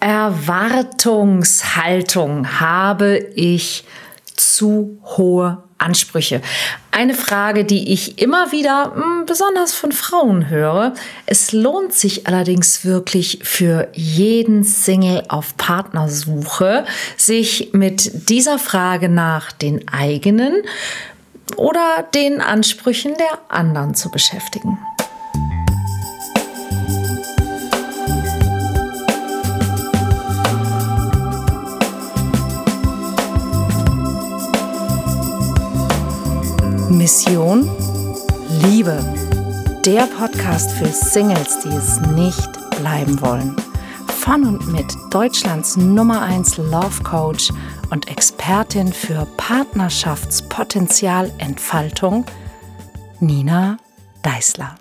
Erwartungshaltung habe ich zu hohe Ansprüche? Eine Frage, die ich immer wieder hm, besonders von Frauen höre. Es lohnt sich allerdings wirklich für jeden Single auf Partnersuche, sich mit dieser Frage nach den eigenen oder den Ansprüchen der anderen zu beschäftigen. Mission Liebe. Der Podcast für Singles, die es nicht bleiben wollen. Von und mit Deutschlands Nummer 1 Love Coach und Expertin für Partnerschaftspotenzialentfaltung, Nina Deißler.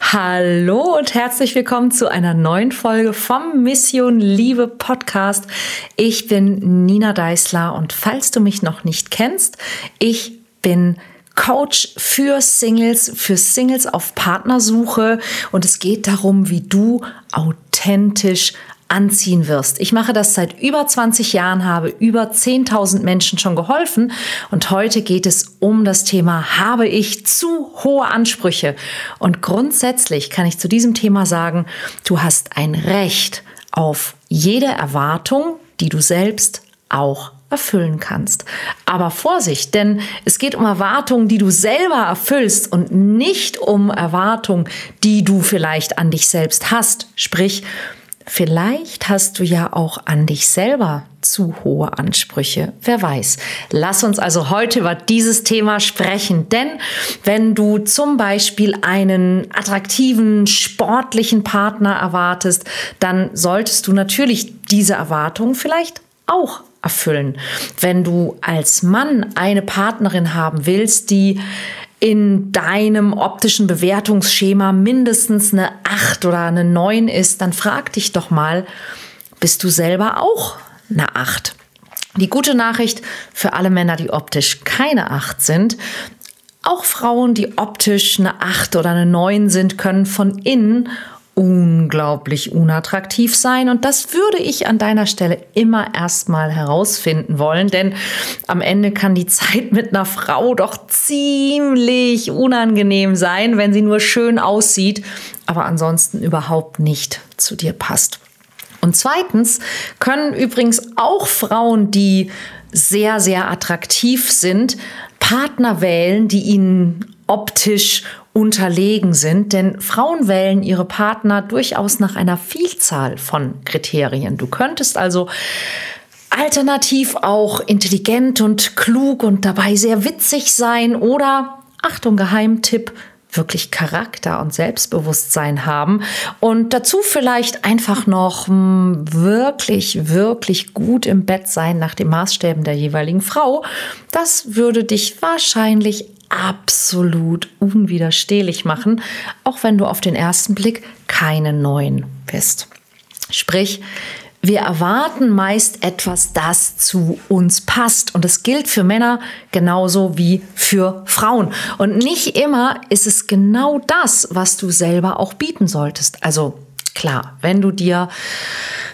Hallo und herzlich willkommen zu einer neuen Folge vom Mission Liebe Podcast. Ich bin Nina Deißler und falls du mich noch nicht kennst, ich bin Coach für Singles, für Singles auf Partnersuche und es geht darum, wie du authentisch anziehen wirst. Ich mache das seit über 20 Jahren, habe über 10.000 Menschen schon geholfen und heute geht es um das Thema, habe ich zu hohe Ansprüche? Und grundsätzlich kann ich zu diesem Thema sagen, du hast ein Recht auf jede Erwartung, die du selbst auch erfüllen kannst. Aber Vorsicht, denn es geht um Erwartungen, die du selber erfüllst und nicht um Erwartungen, die du vielleicht an dich selbst hast. Sprich, vielleicht hast du ja auch an dich selber zu hohe Ansprüche. Wer weiß. Lass uns also heute über dieses Thema sprechen. Denn wenn du zum Beispiel einen attraktiven, sportlichen Partner erwartest, dann solltest du natürlich diese Erwartungen vielleicht auch erfüllen. Wenn du als Mann eine Partnerin haben willst, die in deinem optischen Bewertungsschema mindestens eine 8 oder eine 9 ist, dann frag dich doch mal, bist du selber auch eine 8? Die gute Nachricht für alle Männer, die optisch keine 8 sind, auch Frauen, die optisch eine 8 oder eine 9 sind, können von innen unglaublich unattraktiv sein. Und das würde ich an deiner Stelle immer erstmal herausfinden wollen, denn am Ende kann die Zeit mit einer Frau doch ziemlich unangenehm sein, wenn sie nur schön aussieht, aber ansonsten überhaupt nicht zu dir passt. Und zweitens können übrigens auch Frauen, die sehr, sehr attraktiv sind, Partner wählen, die ihnen optisch unterlegen sind, denn Frauen wählen ihre Partner durchaus nach einer Vielzahl von Kriterien. Du könntest also alternativ auch intelligent und klug und dabei sehr witzig sein oder, Achtung, Geheimtipp, wirklich Charakter und Selbstbewusstsein haben und dazu vielleicht einfach noch hm, wirklich, wirklich gut im Bett sein nach den Maßstäben der jeweiligen Frau, das würde dich wahrscheinlich absolut unwiderstehlich machen, auch wenn du auf den ersten Blick keine neuen bist. Sprich, wir erwarten meist etwas, das zu uns passt. Und es gilt für Männer genauso wie für Frauen. Und nicht immer ist es genau das, was du selber auch bieten solltest. Also klar, wenn du dir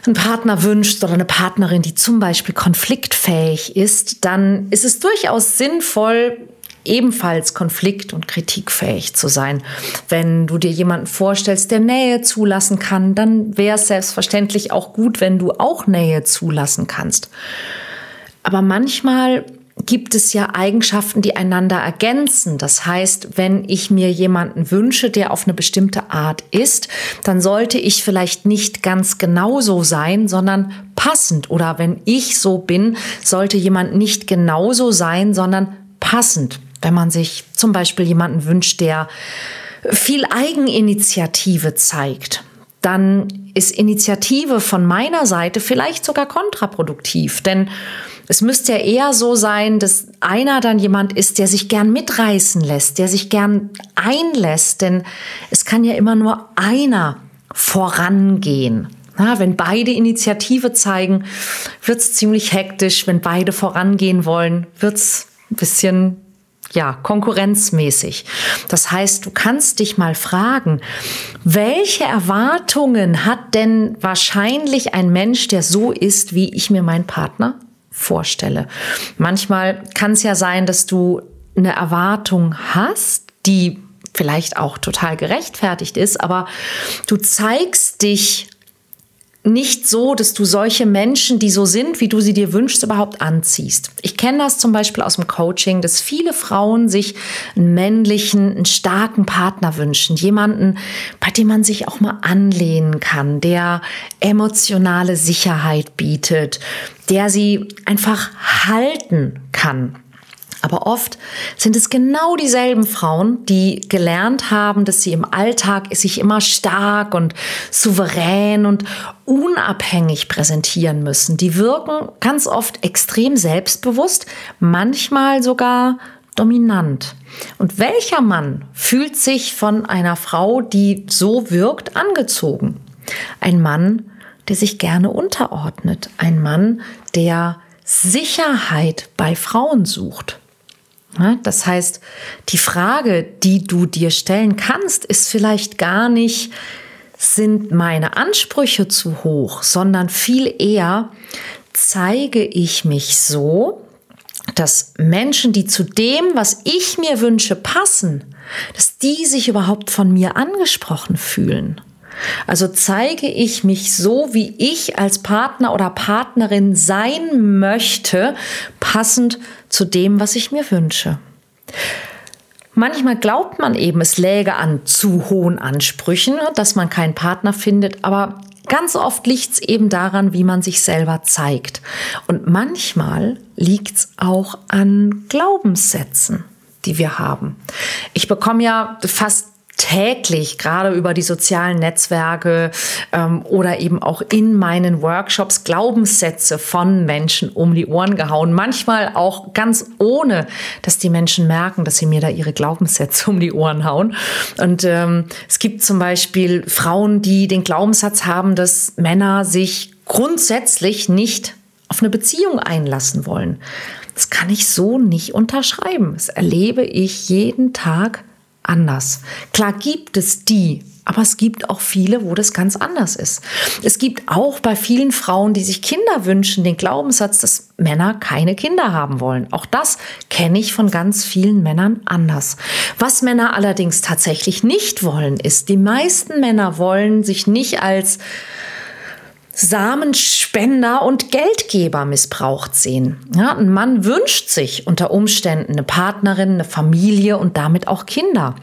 einen Partner wünschst oder eine Partnerin, die zum Beispiel konfliktfähig ist, dann ist es durchaus sinnvoll, ebenfalls konflikt- und kritikfähig zu sein. Wenn du dir jemanden vorstellst, der Nähe zulassen kann, dann wäre es selbstverständlich auch gut, wenn du auch Nähe zulassen kannst. Aber manchmal gibt es ja Eigenschaften, die einander ergänzen. Das heißt, wenn ich mir jemanden wünsche, der auf eine bestimmte Art ist, dann sollte ich vielleicht nicht ganz genauso sein, sondern passend. Oder wenn ich so bin, sollte jemand nicht genauso sein, sondern passend. Wenn man sich zum Beispiel jemanden wünscht, der viel Eigeninitiative zeigt, dann ist Initiative von meiner Seite vielleicht sogar kontraproduktiv. Denn es müsste ja eher so sein, dass einer dann jemand ist, der sich gern mitreißen lässt, der sich gern einlässt. Denn es kann ja immer nur einer vorangehen. Na, wenn beide Initiative zeigen, wird es ziemlich hektisch. Wenn beide vorangehen wollen, wird es ein bisschen ja, konkurrenzmäßig. Das heißt, du kannst dich mal fragen, welche Erwartungen hat denn wahrscheinlich ein Mensch, der so ist, wie ich mir meinen Partner vorstelle? Manchmal kann es ja sein, dass du eine Erwartung hast, die vielleicht auch total gerechtfertigt ist, aber du zeigst dich nicht so, dass du solche Menschen, die so sind, wie du sie dir wünschst, überhaupt anziehst. Ich kenne das zum Beispiel aus dem Coaching, dass viele Frauen sich einen männlichen, einen starken Partner wünschen. Jemanden, bei dem man sich auch mal anlehnen kann, der emotionale Sicherheit bietet, der sie einfach halten kann. Aber oft sind es genau dieselben Frauen, die gelernt haben, dass sie im Alltag sich immer stark und souverän und unabhängig präsentieren müssen. Die wirken ganz oft extrem selbstbewusst, manchmal sogar dominant. Und welcher Mann fühlt sich von einer Frau, die so wirkt, angezogen? Ein Mann, der sich gerne unterordnet. Ein Mann, der Sicherheit bei Frauen sucht. Das heißt, die Frage, die du dir stellen kannst, ist vielleicht gar nicht, sind meine Ansprüche zu hoch, sondern viel eher, zeige ich mich so, dass Menschen, die zu dem, was ich mir wünsche, passen, dass die sich überhaupt von mir angesprochen fühlen. Also zeige ich mich so, wie ich als Partner oder Partnerin sein möchte, passend zu dem, was ich mir wünsche. Manchmal glaubt man eben, es läge an zu hohen Ansprüchen, dass man keinen Partner findet, aber ganz oft liegt es eben daran, wie man sich selber zeigt. Und manchmal liegt es auch an Glaubenssätzen, die wir haben. Ich bekomme ja fast täglich, gerade über die sozialen Netzwerke ähm, oder eben auch in meinen Workshops, Glaubenssätze von Menschen um die Ohren gehauen. Manchmal auch ganz ohne, dass die Menschen merken, dass sie mir da ihre Glaubenssätze um die Ohren hauen. Und ähm, es gibt zum Beispiel Frauen, die den Glaubenssatz haben, dass Männer sich grundsätzlich nicht auf eine Beziehung einlassen wollen. Das kann ich so nicht unterschreiben. Das erlebe ich jeden Tag anders. Klar gibt es die, aber es gibt auch viele, wo das ganz anders ist. Es gibt auch bei vielen Frauen, die sich Kinder wünschen, den Glaubenssatz, dass Männer keine Kinder haben wollen. Auch das kenne ich von ganz vielen Männern anders. Was Männer allerdings tatsächlich nicht wollen, ist, die meisten Männer wollen sich nicht als Samenspender und Geldgeber missbraucht sehen. Ja, ein Mann wünscht sich unter Umständen eine Partnerin, eine Familie und damit auch Kinder.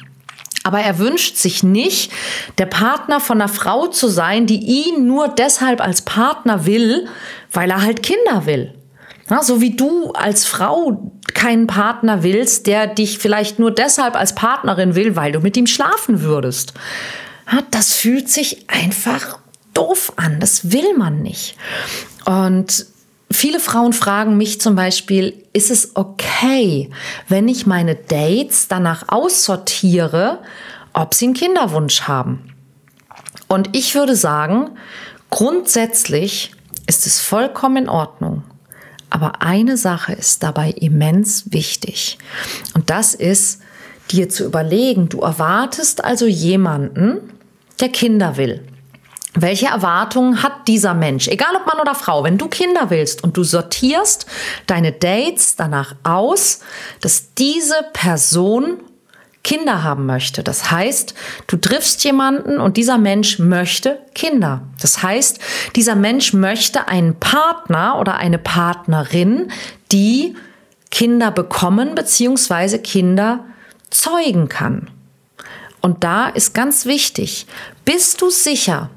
Aber er wünscht sich nicht, der Partner von einer Frau zu sein, die ihn nur deshalb als Partner will, weil er halt Kinder will. Ja, so wie du als Frau keinen Partner willst, der dich vielleicht nur deshalb als Partnerin will, weil du mit ihm schlafen würdest. Ja, das fühlt sich einfach doof an. Das will man nicht. Und viele Frauen fragen mich zum Beispiel, ist es okay, wenn ich meine Dates danach aussortiere, ob sie einen Kinderwunsch haben? Und ich würde sagen, grundsätzlich ist es vollkommen in Ordnung. Aber eine Sache ist dabei immens wichtig. Und das ist, dir zu überlegen, du erwartest also jemanden, der Kinder will. Welche Erwartungen hat dieser Mensch? Egal ob Mann oder Frau, wenn du Kinder willst und du sortierst deine Dates danach aus, dass diese Person Kinder haben möchte. Das heißt, du triffst jemanden und dieser Mensch möchte Kinder. Das heißt, dieser Mensch möchte einen Partner oder eine Partnerin, die Kinder bekommen bzw. Kinder zeugen kann. Und da ist ganz wichtig, bist du sicher,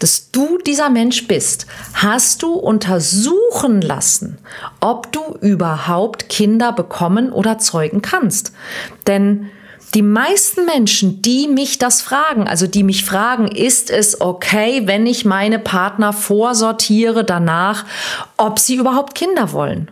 dass du dieser Mensch bist, hast du untersuchen lassen, ob du überhaupt Kinder bekommen oder zeugen kannst. Denn die meisten Menschen, die mich das fragen, also die mich fragen, ist es okay, wenn ich meine Partner vorsortiere danach, ob sie überhaupt Kinder wollen?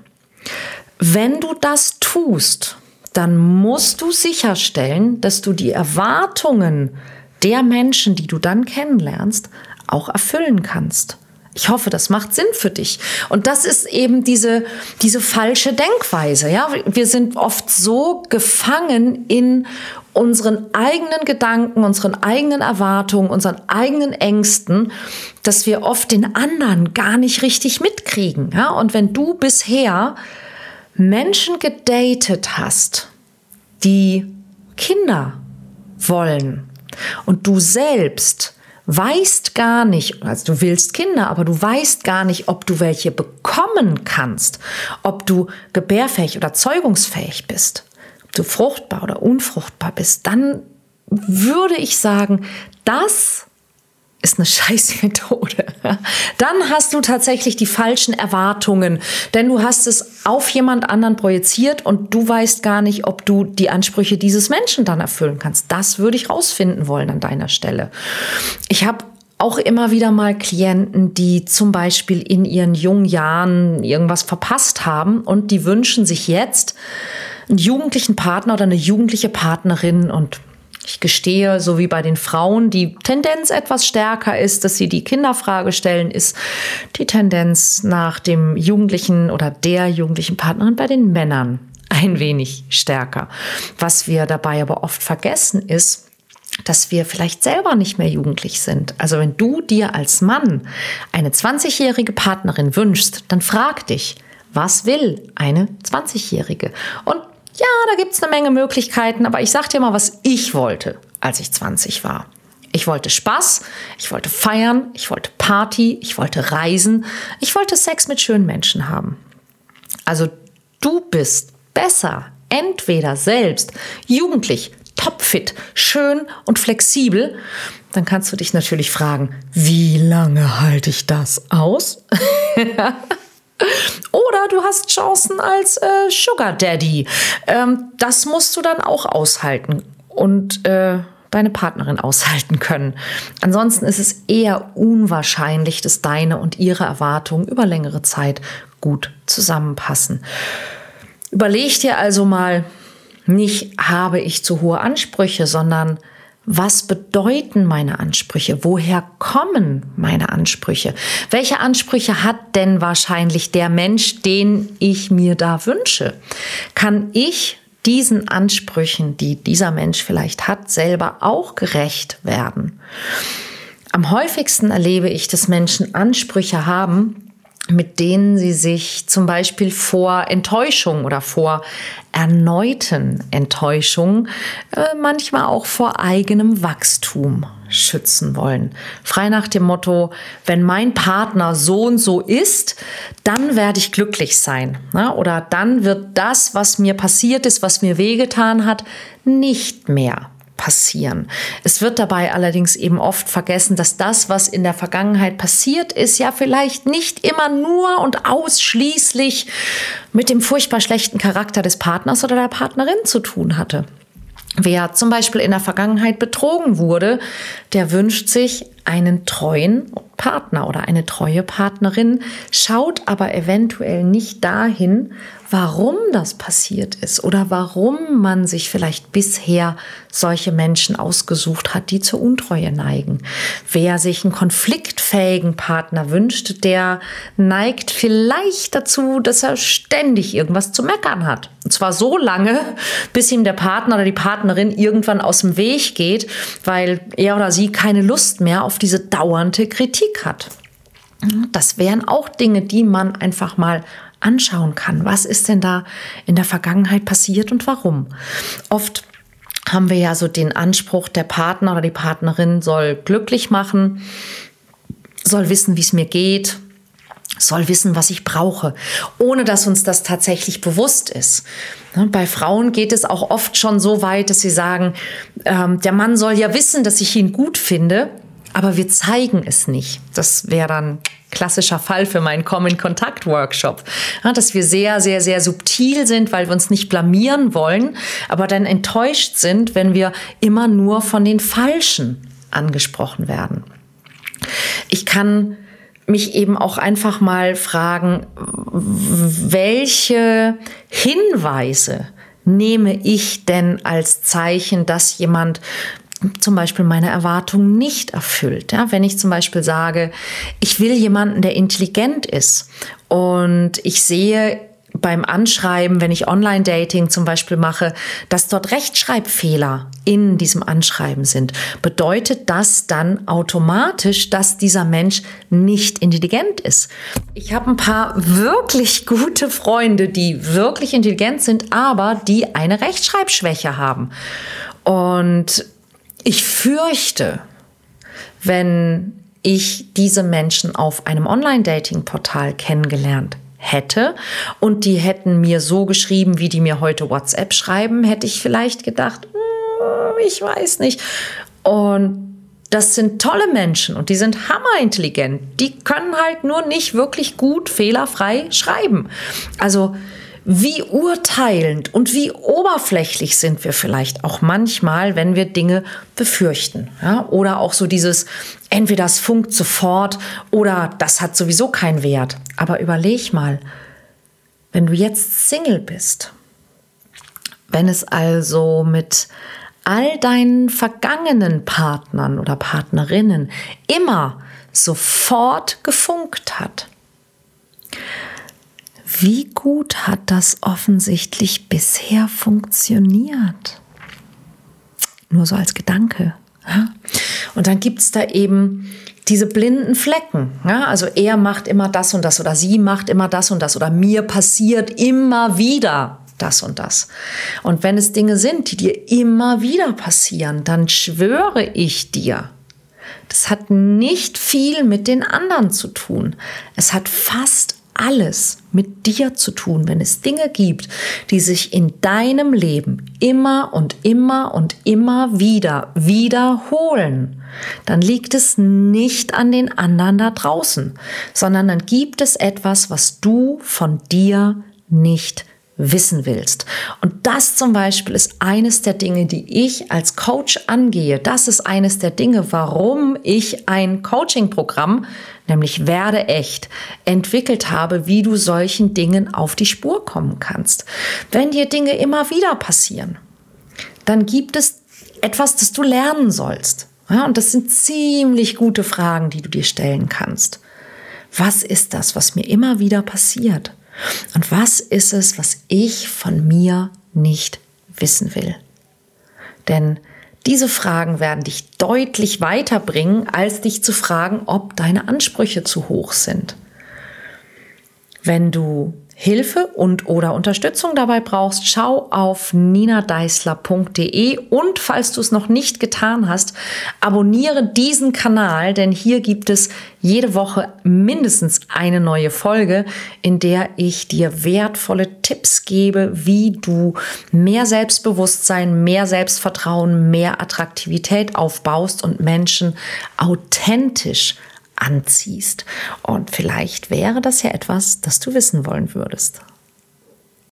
Wenn du das tust, dann musst du sicherstellen, dass du die Erwartungen der Menschen, die du dann kennenlernst, auch erfüllen kannst. Ich hoffe, das macht Sinn für dich. Und das ist eben diese, diese falsche Denkweise. Ja, wir sind oft so gefangen in unseren eigenen Gedanken, unseren eigenen Erwartungen, unseren eigenen Ängsten, dass wir oft den anderen gar nicht richtig mitkriegen. Ja? Und wenn du bisher Menschen gedatet hast, die Kinder wollen und du selbst weißt gar nicht, also du willst Kinder, aber du weißt gar nicht, ob du welche bekommen kannst, ob du gebärfähig oder zeugungsfähig bist, ob du fruchtbar oder unfruchtbar bist, dann würde ich sagen, das ist eine scheiß Methode. Dann hast du tatsächlich die falschen Erwartungen, denn du hast es auf jemand anderen projiziert und du weißt gar nicht, ob du die Ansprüche dieses Menschen dann erfüllen kannst. Das würde ich rausfinden wollen an deiner Stelle. Ich habe auch immer wieder mal Klienten, die zum Beispiel in ihren jungen Jahren irgendwas verpasst haben und die wünschen sich jetzt einen jugendlichen Partner oder eine jugendliche Partnerin und ich gestehe, so wie bei den Frauen, die Tendenz etwas stärker ist, dass sie die Kinderfrage stellen, ist die Tendenz nach dem jugendlichen oder der jugendlichen Partnerin bei den Männern ein wenig stärker. Was wir dabei aber oft vergessen ist, dass wir vielleicht selber nicht mehr jugendlich sind. Also wenn du dir als Mann eine 20-jährige Partnerin wünschst, dann frag dich, was will eine 20-jährige? Und ja, da gibt es eine Menge Möglichkeiten, aber ich sag dir mal, was ich wollte, als ich 20 war. Ich wollte Spaß, ich wollte feiern, ich wollte Party, ich wollte reisen, ich wollte Sex mit schönen Menschen haben. Also du bist besser, entweder selbst jugendlich, topfit, schön und flexibel, dann kannst du dich natürlich fragen, wie lange halte ich das aus? Oder du hast Chancen als äh, Sugar Daddy. Ähm, das musst du dann auch aushalten und äh, deine Partnerin aushalten können. Ansonsten ist es eher unwahrscheinlich, dass deine und ihre Erwartungen über längere Zeit gut zusammenpassen. Überleg dir also mal, nicht habe ich zu hohe Ansprüche, sondern was bedeuten meine Ansprüche? Woher kommen meine Ansprüche? Welche Ansprüche hat denn wahrscheinlich der Mensch, den ich mir da wünsche? Kann ich diesen Ansprüchen, die dieser Mensch vielleicht hat, selber auch gerecht werden? Am häufigsten erlebe ich, dass Menschen Ansprüche haben, mit denen sie sich zum Beispiel vor Enttäuschung oder vor erneuten Enttäuschungen, äh, manchmal auch vor eigenem Wachstum schützen wollen. Frei nach dem Motto, wenn mein Partner so und so ist, dann werde ich glücklich sein. Ne? Oder dann wird das, was mir passiert ist, was mir wehgetan hat, nicht mehr passieren. Es wird dabei allerdings eben oft vergessen, dass das, was in der Vergangenheit passiert ist, ja vielleicht nicht immer nur und ausschließlich mit dem furchtbar schlechten Charakter des Partners oder der Partnerin zu tun hatte. Wer zum Beispiel in der Vergangenheit betrogen wurde, der wünscht sich einen treuen Partner oder eine treue Partnerin, schaut aber eventuell nicht dahin, warum das passiert ist oder warum man sich vielleicht bisher solche Menschen ausgesucht hat, die zur Untreue neigen. Wer sich einen konfliktfähigen Partner wünscht, der neigt vielleicht dazu, dass er ständig irgendwas zu meckern hat. Und zwar so lange, bis ihm der Partner oder die Partnerin irgendwann aus dem Weg geht, weil er oder sie keine Lust mehr auf diese dauernde Kritik hat. Das wären auch Dinge, die man einfach mal anschauen kann. Was ist denn da in der Vergangenheit passiert und warum? Oft haben wir ja so den Anspruch, der Partner oder die Partnerin soll glücklich machen, soll wissen, wie es mir geht, soll wissen, was ich brauche, ohne dass uns das tatsächlich bewusst ist. Ne, bei Frauen geht es auch oft schon so weit, dass sie sagen, ähm, der Mann soll ja wissen, dass ich ihn gut finde, aber wir zeigen es nicht. Das wäre dann klassischer Fall für meinen Kommen-Kontakt-Workshop. Ja, dass wir sehr, sehr, sehr subtil sind, weil wir uns nicht blamieren wollen, aber dann enttäuscht sind, wenn wir immer nur von den Falschen angesprochen werden. Ich kann mich eben auch einfach mal fragen, welche Hinweise nehme ich denn als Zeichen, dass jemand zum Beispiel meine Erwartungen nicht erfüllt. Ja, wenn ich zum Beispiel sage, ich will jemanden, der intelligent ist und ich sehe beim Anschreiben, wenn ich Online-Dating zum Beispiel mache, dass dort Rechtschreibfehler in diesem Anschreiben sind, bedeutet das dann automatisch, dass dieser Mensch nicht intelligent ist. Ich habe ein paar wirklich gute Freunde, die wirklich intelligent sind, aber die eine Rechtschreibschwäche haben. Und ich fürchte, wenn ich diese Menschen auf einem Online-Dating-Portal kennengelernt hätte und die hätten mir so geschrieben, wie die mir heute WhatsApp schreiben, hätte ich vielleicht gedacht, hm, ich weiß nicht. Und das sind tolle Menschen und die sind hammerintelligent. Die können halt nur nicht wirklich gut fehlerfrei schreiben. Also wie urteilend und wie oberflächlich sind wir vielleicht auch manchmal, wenn wir Dinge befürchten. Ja? Oder auch so dieses, entweder das funkt sofort oder das hat sowieso keinen Wert. Aber überleg mal, wenn du jetzt Single bist, wenn es also mit all deinen vergangenen Partnern oder Partnerinnen immer sofort gefunkt hat, wie gut hat das offensichtlich bisher funktioniert? Nur so als Gedanke. Und dann gibt es da eben diese blinden Flecken. Also er macht immer das und das oder sie macht immer das und das oder mir passiert immer wieder das und das. Und wenn es Dinge sind, die dir immer wieder passieren, dann schwöre ich dir, das hat nicht viel mit den anderen zu tun. Es hat fast alles mit dir zu tun, wenn es Dinge gibt, die sich in deinem Leben immer und immer und immer wieder wiederholen, dann liegt es nicht an den anderen da draußen, sondern dann gibt es etwas, was du von dir nicht wissen willst. Und das zum Beispiel ist eines der Dinge, die ich als Coach angehe. Das ist eines der Dinge, warum ich ein Coaching-Programm nämlich Werde echt, entwickelt habe, wie du solchen Dingen auf die Spur kommen kannst. Wenn dir Dinge immer wieder passieren, dann gibt es etwas, das du lernen sollst. Ja, und das sind ziemlich gute Fragen, die du dir stellen kannst. Was ist das, was mir immer wieder passiert? Und was ist es, was ich von mir nicht wissen will? Denn diese Fragen werden dich deutlich weiterbringen, als dich zu fragen, ob deine Ansprüche zu hoch sind. Wenn du Hilfe und oder Unterstützung dabei brauchst, schau auf ninadeisler.de und falls du es noch nicht getan hast, abonniere diesen Kanal, denn hier gibt es jede Woche mindestens eine neue Folge, in der ich dir wertvolle Tipps gebe, wie du mehr Selbstbewusstsein, mehr Selbstvertrauen, mehr Attraktivität aufbaust und Menschen authentisch anziehst. Und vielleicht wäre das ja etwas, das du wissen wollen würdest.